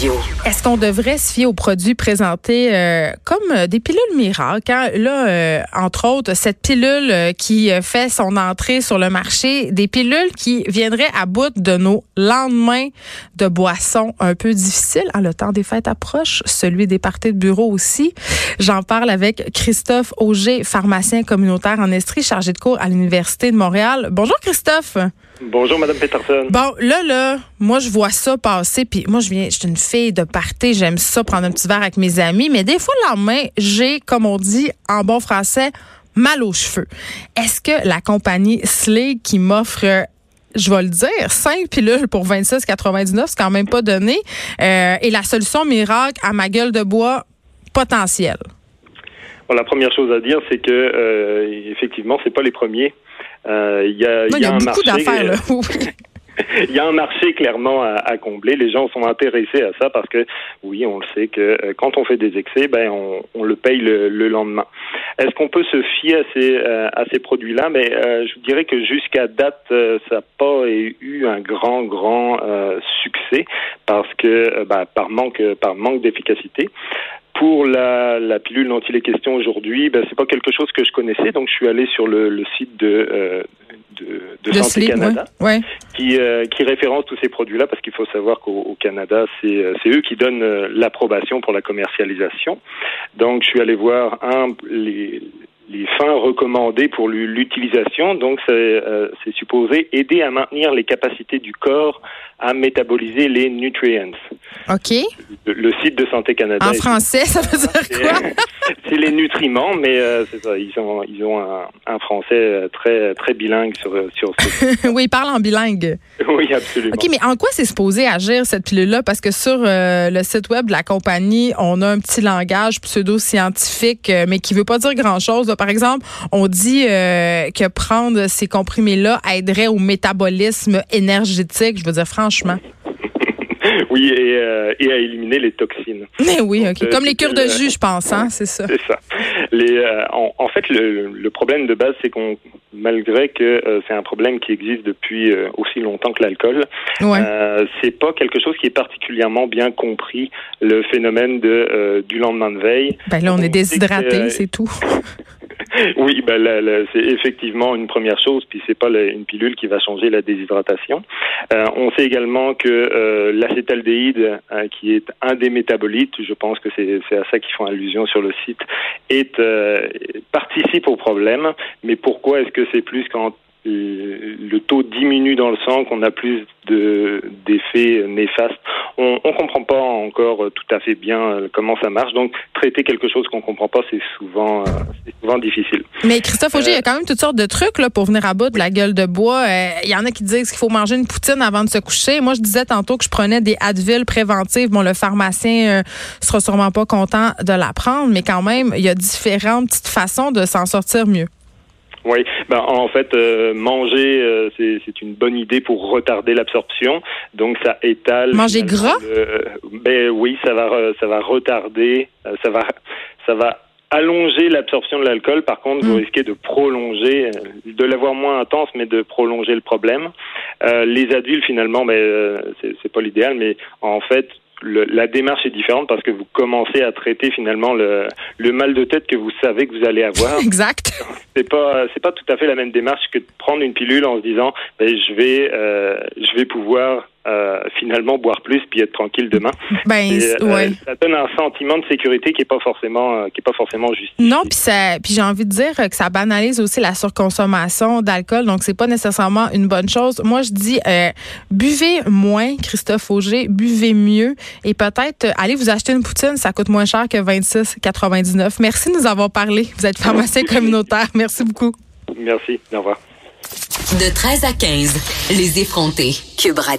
Radio. Est-ce qu'on devrait se fier aux produits présentés euh, comme euh, des pilules miracles? Hein? Là, euh, entre autres, cette pilule qui fait son entrée sur le marché, des pilules qui viendraient à bout de nos lendemains de boissons un peu difficiles. Ah, le temps des fêtes approche, celui des parties de bureau aussi. J'en parle avec Christophe Auger, pharmacien communautaire en Estrie, chargé de cours à l'Université de Montréal. Bonjour Christophe. Bonjour, Madame Peterson. Bon, là, là, moi, je vois ça passer, puis moi, je viens, je suis une de party, j'aime ça, prendre un petit verre avec mes amis, mais des fois, le lendemain, j'ai, comme on dit en bon français, mal aux cheveux. Est-ce que la compagnie Slay qui m'offre je vais le dire, 5 pilules pour 26,99, c'est quand même pas donné, euh, et la solution miracle à ma gueule de bois potentielle? Bon, la première chose à dire, c'est que euh, effectivement, c'est pas les premiers. Euh, Il y a, Non, y a un beaucoup marché. d'affaires, là. Il y a un marché clairement à, à combler. Les gens sont intéressés à ça parce que, oui, on le sait que euh, quand on fait des excès, ben on, on le paye le, le lendemain. Est-ce qu'on peut se fier à ces, euh, à ces produits-là? Mais euh, je vous dirais que jusqu'à date, euh, ça n'a pas eu un grand, grand euh, succès parce que, ben, par manque, par manque d'efficacité. Pour la, la pilule dont il est question aujourd'hui, ben, c'est pas quelque chose que je connaissais, donc je suis allé sur le, le site de, euh, de, de Santé Canada ouais. ouais. Qui, euh, qui référence tous ces produits-là parce qu'il faut savoir qu'au au Canada, c'est euh, c'est eux qui donnent euh, l'approbation pour la commercialisation. Donc, je suis allé voir un les les fins recommandées pour l'u- l'utilisation. Donc, c'est euh, c'est supposé aider à maintenir les capacités du corps à métaboliser les nutrients. OK. Le, le site de Santé Canada. En français, ça veut dire quoi? les nutriments, mais euh, c'est ça. Ils ont ils ont un, un français euh, très très bilingue sur sur ce. oui, il parle en bilingue. oui, absolument. OK, mais en quoi c'est supposé agir, cette pilule-là? Parce que sur euh, le site web de la compagnie, on a un petit langage pseudo-scientifique, euh, mais qui veut pas dire grand-chose. Par exemple, on dit euh, que prendre ces comprimés-là aiderait au métabolisme énergétique. Je veux dire, franchement. Oui, et, euh, et à éliminer les toxines. Mais oui, OK. euh, Comme les cures de jus, je pense, hein? C'est ça. C'est ça. Les, euh, en, en fait, le, le problème de base, c'est qu'on, malgré que c'est un problème qui existe depuis aussi longtemps que l'alcool, Ouais. c'est pas quelque chose qui est particulièrement bien compris. Le phénomène de du lendemain de veille. Ben là, on on est déshydraté, c'est tout. Oui, ben c'est effectivement une première chose, puis c'est pas une pilule qui va changer la déshydratation. Euh, on sait également que euh, l'acétaldéhyde, euh, qui est un des métabolites, je pense que c'est à ça qu'ils font allusion sur le site, euh, participe au problème. Mais pourquoi est-ce que c'est plus quand le taux diminue dans le sang, qu'on a plus de d'effets néfastes. On on comprend pas encore euh, tout à fait bien euh, comment ça marche. Donc traiter quelque chose qu'on comprend pas, c'est souvent euh, c'est souvent difficile. Mais Christophe Auger, il y a quand même toutes sortes de trucs là, pour venir à bout de la gueule de bois. Euh, Il y en a qui disent qu'il faut manger une poutine avant de se coucher. Moi, je disais tantôt que je prenais des Advil préventives. Bon, le pharmacien euh, sera sûrement pas content de la prendre, mais quand même, il y a différentes petites façons de s'en sortir mieux. Oui, ben en fait, euh, manger euh, c'est une bonne idée pour retarder l'absorption. Donc ça étale. Manger gras? ben oui, ça va re- ça va retarder, euh, ça va ça va allonger l'absorption de l'alcool. Par contre, vous Mm. risquez de prolonger, euh, de l'avoir moins intense, mais de prolonger le problème. Euh, les adultes finalement, ben euh, c'est pas l'idéal, mais en fait. Le- la démarche est différente parce que vous commencez à traiter finalement le, le mal de tête que vous savez que vous allez avoir Exact. c'est pas c'est pas tout à fait la même démarche que de prendre une pilule en se disant ben, je vais euh, je vais pouvoir euh, finalement boire plus puis être tranquille demain. Ben, Et, euh, ça donne un sentiment de sécurité qui est pas forcément euh, qui est pas forcément juste. Non, puis ça, puis j'ai envie de dire que ça banalise aussi la surconsommation d'alcool, donc c'est pas nécessairement une bonne chose. Moi, je dis euh, buvez moins, Christophe Auger, buvez mieux et peut-être euh, allez vous acheter une poutine, ça coûte moins cher que 26,99. Merci de nous avoir parlé. Vous êtes pharmacien communautaire. Merci beaucoup. Merci. Au revoir. De 13 à 15, les effrontés. Cube Radio.